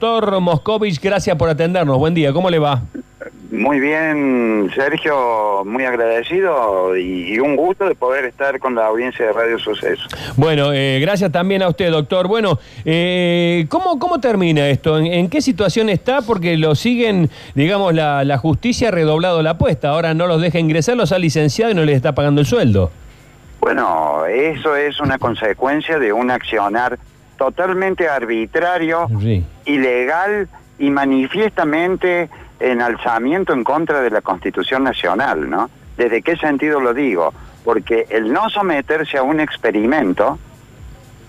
Doctor Moscovich, gracias por atendernos. Buen día, ¿cómo le va? Muy bien, Sergio, muy agradecido y, y un gusto de poder estar con la audiencia de Radio Suceso. Bueno, eh, gracias también a usted, doctor. Bueno, eh, ¿cómo, ¿cómo termina esto? ¿En, en qué situación está? Porque lo siguen, digamos, la, la justicia ha redoblado la apuesta. Ahora no los deja ingresar, los ha licenciado y no les está pagando el sueldo. Bueno, eso es una consecuencia de un accionar totalmente arbitrario, Sí. ilegal y manifiestamente en alzamiento en contra de la Constitución Nacional, ¿no? ¿Desde qué sentido lo digo? Porque el no someterse a un experimento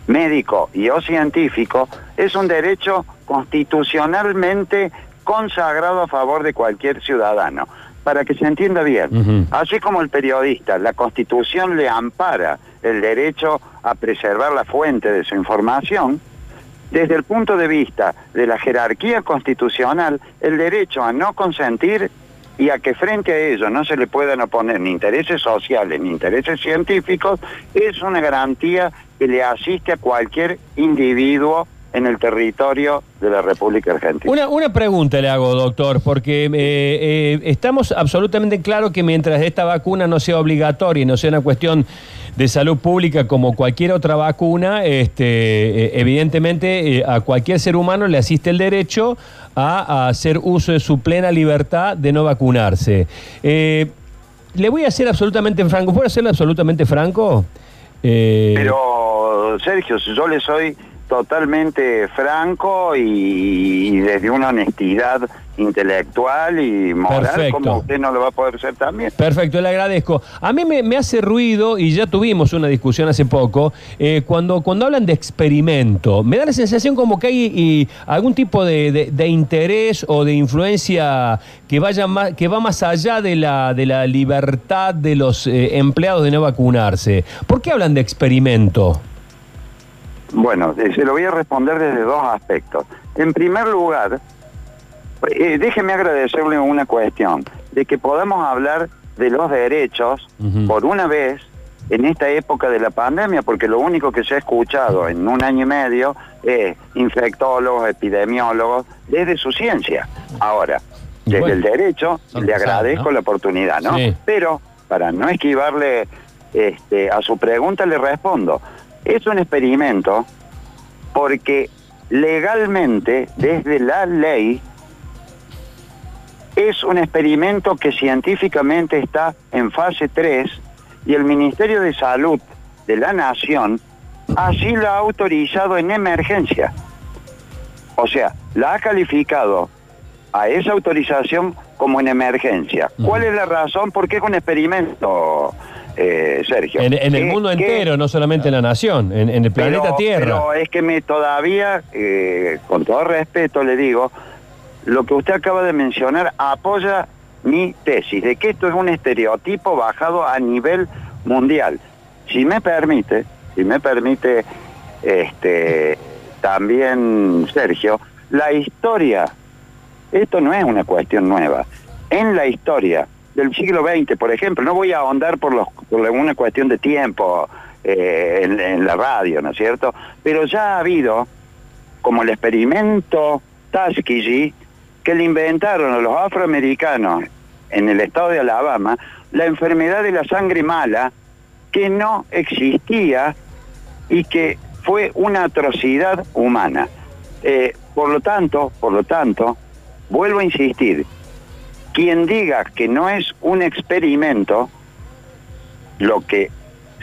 médico y o científico es un derecho constitucionalmente consagrado a favor de cualquier ciudadano. Para que se entienda bien, así como el periodista, la Constitución le ampara el derecho a preservar la fuente de su información, desde el punto de vista de la jerarquía constitucional, el derecho a no consentir y a que frente a ello no se le puedan oponer ni intereses sociales ni intereses científicos, es una garantía que le asiste a cualquier individuo en el territorio de la República Argentina. Una, una pregunta le hago, doctor, porque eh, eh, estamos absolutamente claros que mientras esta vacuna no sea obligatoria y no sea una cuestión de salud pública como cualquier otra vacuna, este, eh, evidentemente eh, a cualquier ser humano le asiste el derecho a, hacer uso de su plena libertad de no vacunarse. Eh, le voy a ser absolutamente franco, ¿puedo ser absolutamente franco? Eh, Pero, Sergio, si yo le soy totalmente franco y, y desde una honestidad intelectual y moral, Perfecto. como usted no lo va a poder ser también. Perfecto, le agradezco. A mí me, me hace ruido, y ya tuvimos una discusión hace poco, eh, cuando, cuando hablan de experimento, me da la sensación como que hay y, algún tipo de, de- de interés o de influencia que, vaya más, que va más allá de la, de la libertad de los eh, empleados de no vacunarse. ¿Por qué hablan de experimento? Bueno, eh, se lo voy a responder desde dos aspectos. En primer lugar, eh, déjeme agradecerle una cuestión, de que podamos hablar de los derechos por una vez en esta época de la pandemia, porque lo único que se ha escuchado en un año y medio es infectólogos, epidemiólogos, desde su ciencia. Ahora, desde Bueno. el derecho, le agradezco ¿no? la oportunidad, ¿no? Sí. Pero, para no esquivarle este, a su pregunta, le respondo. Es un experimento porque legalmente, desde la ley, es un experimento que científicamente está en fase 3 y el Ministerio de Salud de la Nación así lo ha autorizado en emergencia. O sea, la ha calificado a esa autorización como en emergencia. ¿Cuál es la razón? Porque es un experimento, eh, Sergio. En, en el mundo que- entero, no solamente en la nación, en, en el planeta pero, Tierra. Pero es que me todavía, eh, con todo respeto le digo, lo que usted acaba de mencionar apoya mi tesis de que esto es un estereotipo bajado a nivel mundial. Si me permite, si me permite, este, también Sergio, la historia, esto no es una cuestión nueva. En la historia del siglo XX, por ejemplo, no voy a ahondar por, los, una cuestión de tiempo eh, en, en la radio, ¿no es cierto? Pero ya ha habido, como el experimento Tuskegee, que le inventaron a los afroamericanos en el estado de Alabama la enfermedad de la sangre mala que no existía y que fue una atrocidad humana. Eh, por lo tanto, por lo tanto, vuelvo a insistir, quien diga que no es un experimento, lo que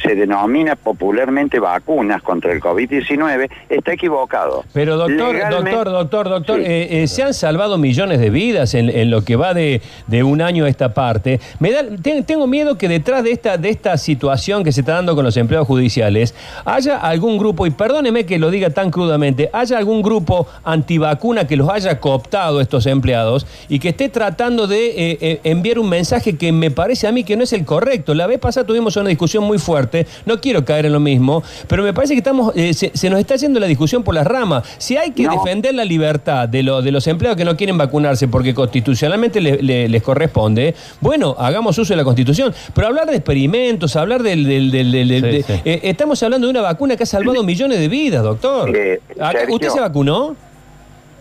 se denomina popularmente vacunas contra el COVID-19, está equivocado. Pero doctor, Legalmente- doctor, doctor, doctor, Sí. eh, eh, se han salvado millones de vidas en, en lo que va de, de un año a esta parte. Me da, te- tengo miedo que detrás de esta, de esta situación que se está dando con los empleados judiciales haya algún grupo, y perdóneme que lo diga tan crudamente, haya algún grupo antivacuna que los haya cooptado estos empleados y que esté tratando de eh, eh, enviar un mensaje que me parece a mí que no es el correcto. La vez pasada tuvimos una discusión muy fuerte, no quiero caer en lo mismo, pero me parece que estamos, eh, se, se nos está yendo la discusión por las ramas. Si hay que No. defender la libertad de, lo- de los empleados que no quieren vacunarse porque constitucionalmente le- le- les corresponde, bueno, hagamos uso de la constitución. Pero hablar de experimentos, hablar del... del- del- del- del- Sí, de- sí. eh, estamos hablando de una vacuna que ha salvado millones de vidas, doctor. Eh. ¿Usted se vacunó?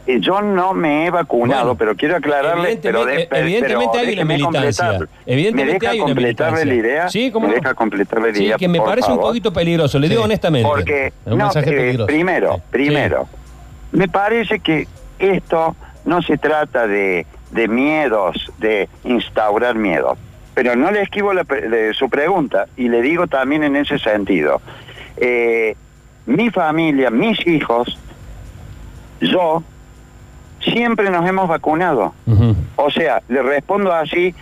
Eh, yo no me he vacunado, Bueno, pero quiero aclararle, pero de- evidentemente- pero evidentemente hay una déjeme militancia. completar. Evidentemente ¿Me deja completarle la idea? Sí, ¿cómo ¿Me no? deja completarle la Sí, idea, que me parece un poquito peligroso, le digo Sí. honestamente. Porque, no, eh, primero, Sí. primero, me parece que esto no se trata de, de miedos, de instaurar miedos. Pero no le esquivo la de su pregunta y le digo también en ese sentido. Eh, mi familia, mis hijos, yo, siempre nos hemos vacunado. O sea, le respondo así,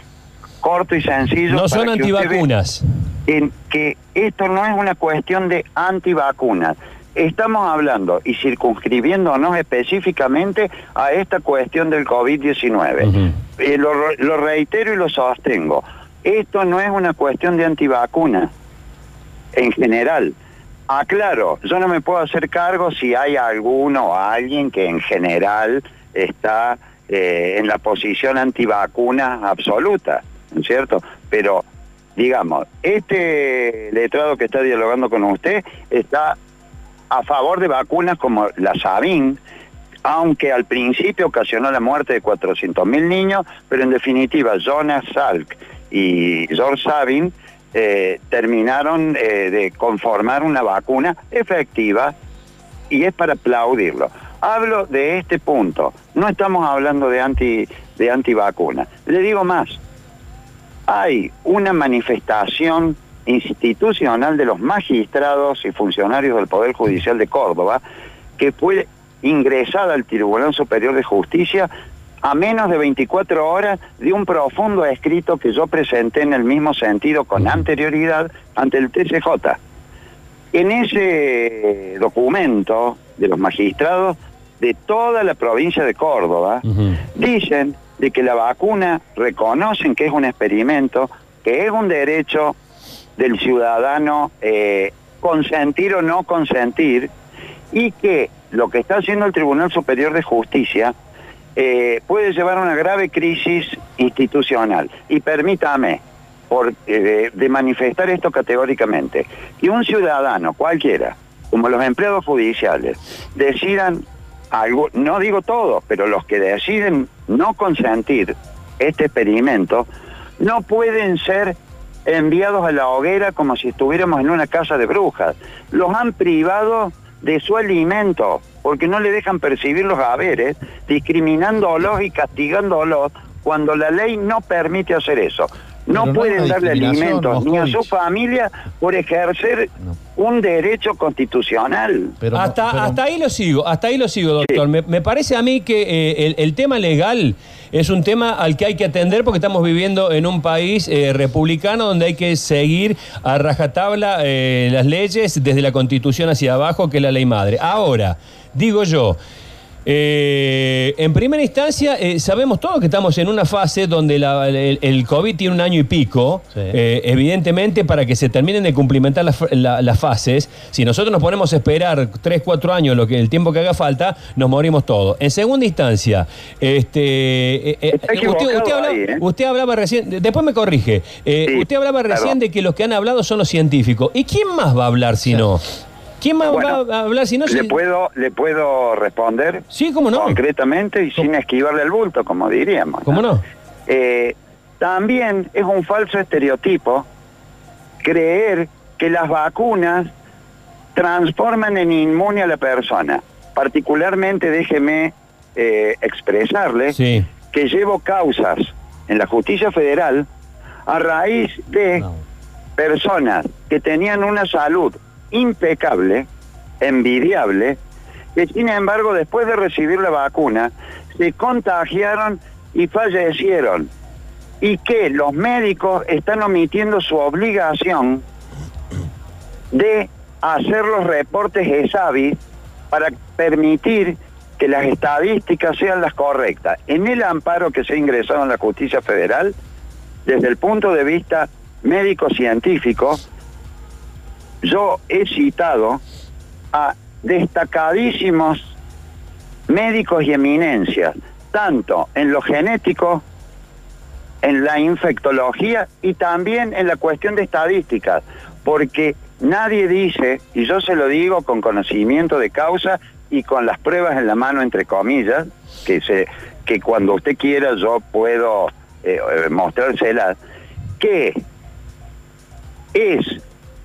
corto y sencillo. No son antivacunas. en que esto no es una cuestión de antivacunas. Estamos hablando y circunscribiéndonos específicamente a esta cuestión del COVID-19. Ujú. Eh, lo, lo reitero y lo sostengo. Esto no es una cuestión de antivacunas en general. Aclaro, yo no me puedo hacer cargo si hay alguno o alguien que en general está eh, en la posición antivacuna absoluta, ¿no es cierto? Pero, digamos, este letrado que está dialogando con usted está a favor de vacunas como la Sabin, aunque al principio ocasionó la muerte de 400.000 niños, pero en definitiva Jonas Salk y George Sabin eh, terminaron eh, de conformar una vacuna efectiva y es para aplaudirlo. Hablo de este punto, no estamos hablando de anti de antivacuna. Le digo más, hay una manifestación institucional de los magistrados y funcionarios del Poder Judicial de Córdoba que fue ingresada al Tribunal Superior de Justicia a menos de 24 horas de un profundo escrito que yo presenté en el mismo sentido con anterioridad ante el TCJ. En ese documento de los magistrados de toda la provincia de Córdoba, dicen de que la vacuna reconocen que es un experimento, que es un derecho del ciudadano eh, consentir o no consentir, y que lo que está haciendo el Tribunal Superior de Justicia eh, puede llevar a una grave crisis institucional. Y permítame, por, eh, de, de manifestar esto categóricamente, que un ciudadano cualquiera, como los empleados judiciales, decidan algo, no digo todos, pero los que deciden no consentir este experimento, no pueden ser enviados a la hoguera como si estuviéramos en una casa de brujas. Los han privado de su alimento, porque no le dejan percibir los haberes, discriminándolos y castigándolos cuando la ley no permite hacer eso. No Pero pueden darle alimentos ni a su familia por ejercer No. un derecho constitucional. Pero, hasta, pero- hasta ahí lo sigo, hasta ahí lo sigo, doctor. Sí. Me, me parece a mí que eh, el, el tema legal es un tema al que hay que atender porque estamos viviendo en un país eh, republicano donde hay que seguir a rajatabla eh, las leyes desde la constitución hacia abajo, que es la ley madre. Ahora, digo yo. Eh, en primera instancia, eh, sabemos todos que estamos en una fase donde la- el, el COVID tiene un año y pico. Sí. Eh, evidentemente, para que se terminen de cumplimentar las, la- las fases, si nosotros nos ponemos a esperar 3, 4 años, lo que, el tiempo que haga falta, nos morimos todos. En segunda instancia, este, eh, eh, hablaba, ahí, ¿eh? usted hablaba recién, de- después me corrige, eh, Sí, usted hablaba claro. recién de que los que han hablado son los científicos. ¿Y quién más va a hablar si no? ¿Quién más Bueno, va a hablar si no? ¿Le si- puedo, ¿Le puedo responder Sí, cómo no. concretamente y sin esquivarle el bulto, como diríamos? ¿Cómo no? Eh, también es un falso estereotipo creer que las vacunas transforman en inmune a la persona. Particularmente, déjeme eh, expresarle Sí. que llevo causas en la justicia federal a raíz de No. personas que tenían una salud impecable, envidiable, que sin embargo después de recibir la vacuna se contagiaron y fallecieron y que los médicos están omitiendo su obligación de hacer los reportes ESAVI para permitir que las estadísticas sean las correctas. En el amparo que se ha ingresado en la justicia federal, desde el punto de vista médico-científico, yo he citado a destacadísimos médicos y eminencias, tanto en lo genético, en la infectología y también en la cuestión de estadísticas, porque nadie dice, y yo se lo digo con conocimiento de causa y con las pruebas en la mano, entre comillas, que, se, que cuando usted quiera yo puedo eh, mostrárselas, que es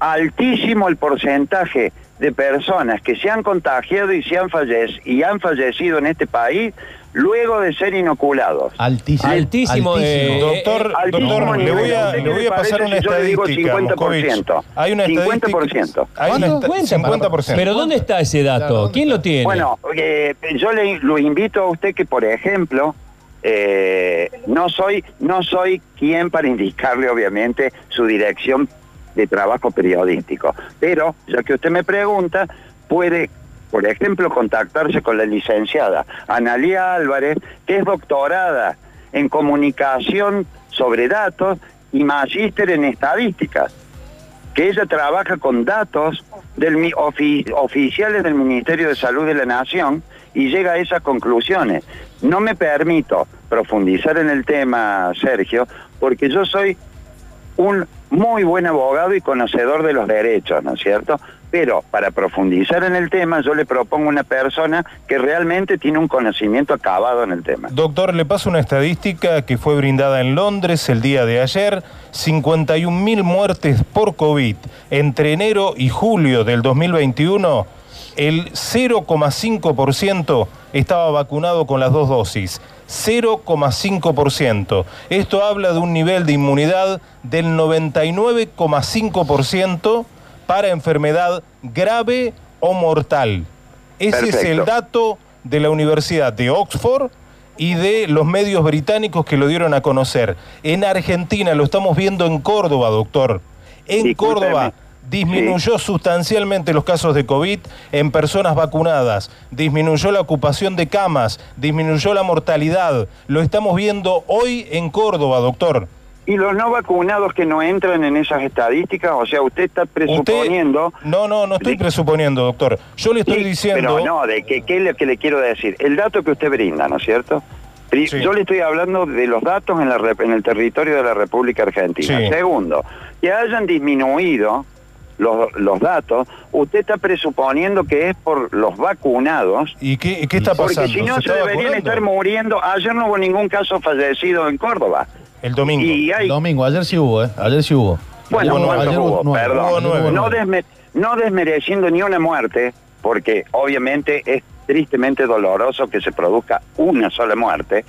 altísimo el porcentaje de personas que se han contagiado y, se han, fallecido, y han fallecido en este país luego de ser inoculados. Altísimo. Altísimo. Eh, doctor, eh, doctor le voy a, le voy a pasar una si yo le digo estadística. 50%. Hay una 50%. Hay una ¿Cuánto? esta- 50%. Pero ¿dónde está ese dato? ¿Quién lo tiene? Bueno, eh, yo le lo invito a usted que, por ejemplo, eh, no soy no soy quien para indicarle, obviamente, su dirección de trabajo periodístico, pero ya que usted me pregunta, puede, por ejemplo, contactarse con la licenciada Analia Álvarez, que es doctorada en comunicación sobre datos y magíster en estadísticas que ella trabaja con datos oficiales del Ministerio de Salud de la Nación y llega a esas conclusiones. No me permito profundizar en el tema, Sergio, porque yo soy un muy buen abogado y conocedor de los derechos, ¿no es cierto? Pero para profundizar en el tema, yo le propongo una persona que realmente tiene un conocimiento acabado en el tema. Doctor, le paso una estadística que fue brindada en Londres el día de ayer. 51 mil muertes por COVID entre enero y julio del 2021. El 0,5% estaba vacunado con las dos dosis. 0,5%. Esto habla de un nivel de inmunidad del 99,5% para enfermedad grave o mortal. Ese es el dato de la Universidad de Oxford y de los medios británicos que lo dieron a conocer. En Argentina lo estamos viendo en Córdoba, doctor. En Discúlpeme. Córdoba disminuyó sustancialmente los casos de COVID en personas vacunadas, disminuyó la ocupación de camas, disminuyó la mortalidad. Lo estamos viendo hoy en Córdoba, doctor. Y los no vacunados que no entran en esas estadísticas, o sea, usted está presuponiendo... Usted- no, no, no estoy de- presuponiendo, doctor. Yo le estoy Sí, diciendo... Pero no, de que, ¿qué es lo que le quiero decir? El dato que usted brinda, ¿no es cierto? Sí. Yo le estoy hablando de los datos en, la, en el territorio de la República Argentina. Sí. Segundo, que hayan disminuido los, los datos, usted está presuponiendo que es por los vacunados. ¿Y qué, qué está Porque pasando? si no, se, deberían vacunando? estar muriendo. Ayer no hubo ningún caso fallecido en Córdoba. El domingo. Y hay El domingo, ayer sí hubo, ¿eh? Ayer sí hubo. bueno, Hubo ¿cuántos ayer hubo? Perdón. Hubo nueve. No, desme- no desmereciendo ni una muerte, porque obviamente es tristemente doloroso que se produzca una sola muerte,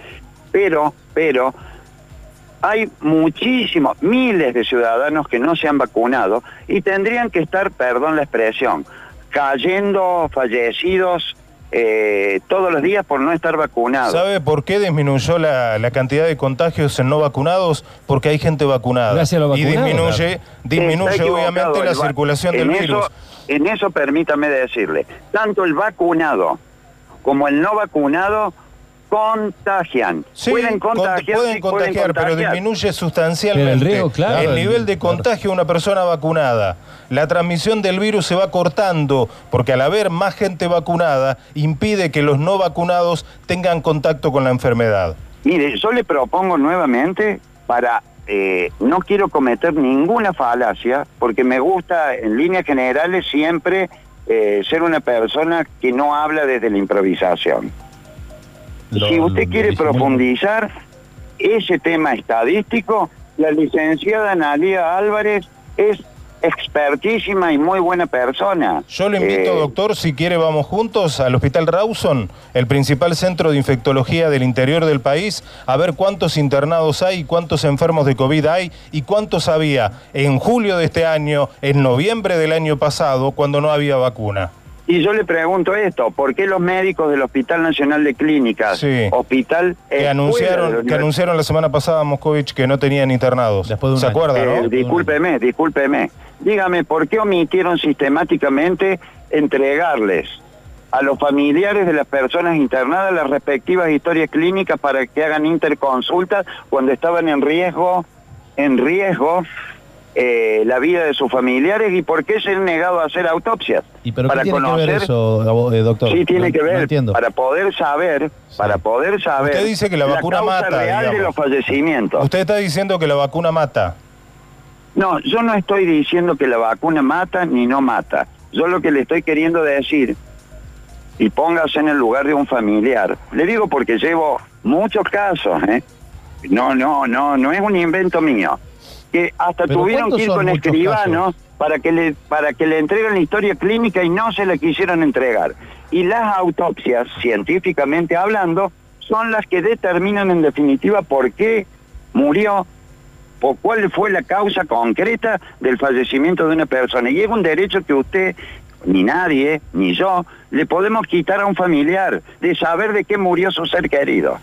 pero, pero hay muchísimos, miles de ciudadanos que no se han vacunado y tendrían que estar, perdón la expresión, cayendo fallecidos eh, todos los días por no estar vacunados. ¿Sabe por qué disminuyó la, la cantidad de contagios en no vacunados? Porque hay gente vacunada. Gracias a los y vacunados, disminuye, Está disminuye equivocado obviamente la circulación del en virus. Eso, en eso permítame decirle, tanto el vacunado como el no vacunado contagian. Sí, pueden cont- contagiar, pueden sí, contagiar, pero contagiar. disminuye sustancialmente el riesgo, claro, el el- nivel de contagio de una persona vacunada. La transmisión del virus se va cortando porque al haber más gente vacunada impide que los no vacunados tengan contacto con la enfermedad. Mire, yo le propongo nuevamente para... eh, no quiero cometer ninguna falacia porque me gusta en líneas generales siempre eh, ser una persona que no habla desde la improvisación. Lo- si usted quiere profundizar ese tema estadístico, la licenciada Analia Álvarez es expertísima y muy buena persona. Yo lo invito, Eh, doctor, si quiere vamos juntos al Hospital Rawson, el principal centro de infectología del interior del país, a ver cuántos internados hay, cuántos enfermos de COVID hay y cuántos había en julio de este año, en noviembre del año pasado, cuando no había vacuna. Y yo le pregunto esto, ¿por qué los médicos del Hospital Nacional de Clínicas, Sí. hospital... Que de la anunciaron, que anunciaron la semana pasada, Moscovich, que no tenían internados. Después de un ¿Se año. acuerda, Eh, no? discúlpeme, discúlpeme. Dígame, ¿por qué omitieron sistemáticamente entregarles a los familiares de las personas internadas las respectivas historias clínicas para que hagan interconsultas cuando estaban en riesgo, en riesgo eh, la vida de sus familiares y por qué se han negado a hacer autopsias? ¿Y pero para qué tiene que ver conocer- eso, abo- eh, doctor? Sí, tiene No- que ver, para poder saber, para poder saber... Usted dice que la vacuna causa mata, real de los fallecimientos. Usted está diciendo que la vacuna mata. No, yo no estoy diciendo que la vacuna mata ni no mata. Yo lo que le estoy queriendo decir y póngase en el lugar de un familiar. Le digo porque llevo muchos casos, ¿eh? No, no, no, no es un invento mío. Que hasta tuvieron ¿cuántos que ir con escribanos para que le para que le entreguen la historia clínica y no se la quisieron entregar. Y las autopsias, científicamente hablando, son las que determinan en definitiva por qué murió o cuál fue la causa concreta del fallecimiento de una persona. Y es un derecho que usted, ni nadie, ni yo, le podemos quitar a un familiar de saber de qué murió su ser querido.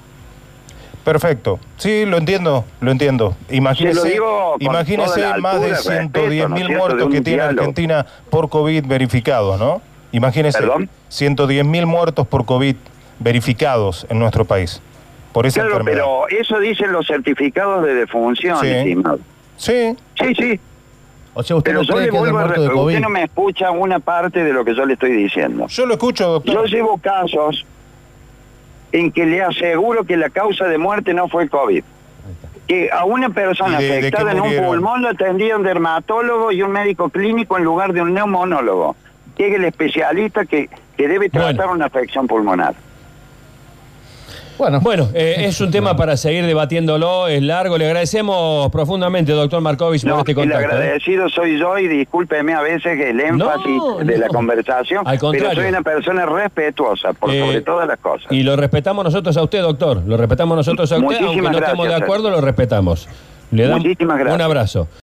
Perfecto. Sí, lo entiendo, lo entiendo. Imagínese, lo imagínese más de altura, 110 respeto, ¿no mil muertos que tiene diálogo. Argentina por COVID verificados, ¿no? Imagínese ¿Perdón? 110 mil muertos por COVID verificados en nuestro país por esa Claro, enfermedad. pero eso dicen los certificados de defunción, Sí. estimado. Sí, Sí, sí, O sea, ¿usted pero no yo le vuelvo a de repetir, COVID? usted no me escucha una parte de lo que yo le estoy diciendo. yo lo escucho, doctor. Yo llevo casos en que le aseguro que la causa de muerte no fue COVID. Que a una persona ¿Y de- de qué afectada en un pulmón lo atendía un dermatólogo y un médico clínico en lugar de un neumonólogo, que es el especialista que, que debe Bueno. tratar una afección pulmonar. Bueno, Bueno, eh, es un tema para seguir debatiéndolo, es largo. Le agradecemos profundamente, doctor Markovich, por No, este el contacto. ¿eh? agradecido soy yo y discúlpeme a veces el énfasis No, de la conversación, Al pero contrario. soy una persona respetuosa por Eh, sobre todas las cosas. Y lo respetamos nosotros a usted, doctor. Lo respetamos nosotros a usted, Muchísimas aunque no estemos de gracias, acuerdo, lo respetamos. Le damos Muchísimas gracias. un abrazo.